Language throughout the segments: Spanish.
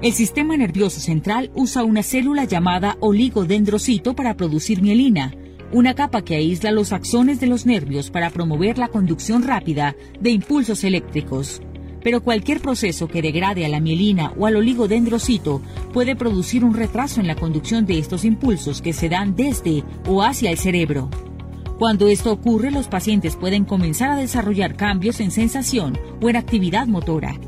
El sistema nervioso central usa una célula llamada oligodendrocito para producir mielina una capa que aísla los axones de los nervios para promover la conducción rápida de impulsos eléctricos. Pero cualquier proceso que degrade a la mielina o al oligodendrocito puede producir un retraso en la conducción de estos impulsos que se dan desde o hacia el cerebro. Cuando esto ocurre, los pacientes pueden comenzar a desarrollar cambios en sensación o en actividad motora.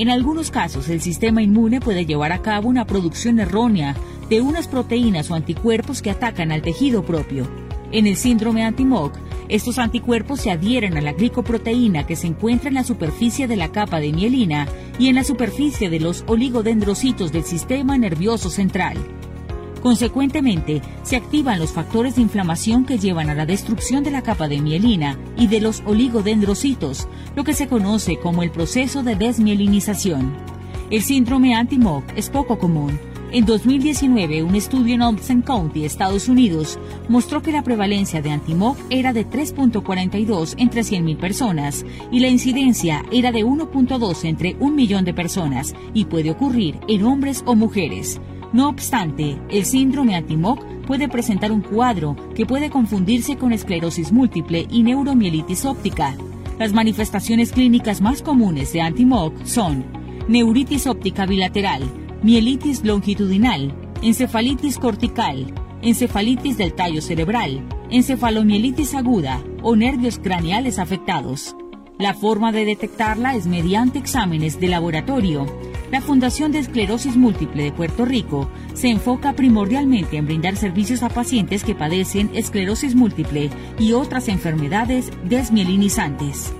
En algunos casos, el sistema inmune puede llevar a cabo una producción errónea de unas proteínas o anticuerpos que atacan al tejido propio. En el síndrome anti-MOC, estos anticuerpos se adhieren a la glicoproteína que se encuentra en la superficie de la capa de mielina y en la superficie de los oligodendrocitos del sistema nervioso central. Consecuentemente, se activan los factores de inflamación que llevan a la destrucción de la capa de mielina y de los oligodendrocitos, lo que se conoce como el proceso de desmielinización. El síndrome anti-MOC es poco común, en 2019, un estudio en Olmsted County, Estados Unidos, mostró que la prevalencia de antimoc era de 3.42 entre 100.000 personas y la incidencia era de 1.2 entre un millón de personas y puede ocurrir en hombres o mujeres. No obstante, el síndrome antimoc puede presentar un cuadro que puede confundirse con esclerosis múltiple y neuromielitis óptica. Las manifestaciones clínicas más comunes de antimoc son neuritis óptica bilateral, mielitis longitudinal, encefalitis cortical, encefalitis del tallo cerebral, encefalomielitis aguda o nervios craneales afectados. La forma de detectarla es mediante exámenes de laboratorio. La Fundación de Esclerosis Múltiple de Puerto Rico se enfoca primordialmente en brindar servicios a pacientes que padecen esclerosis múltiple y otras enfermedades desmielinizantes.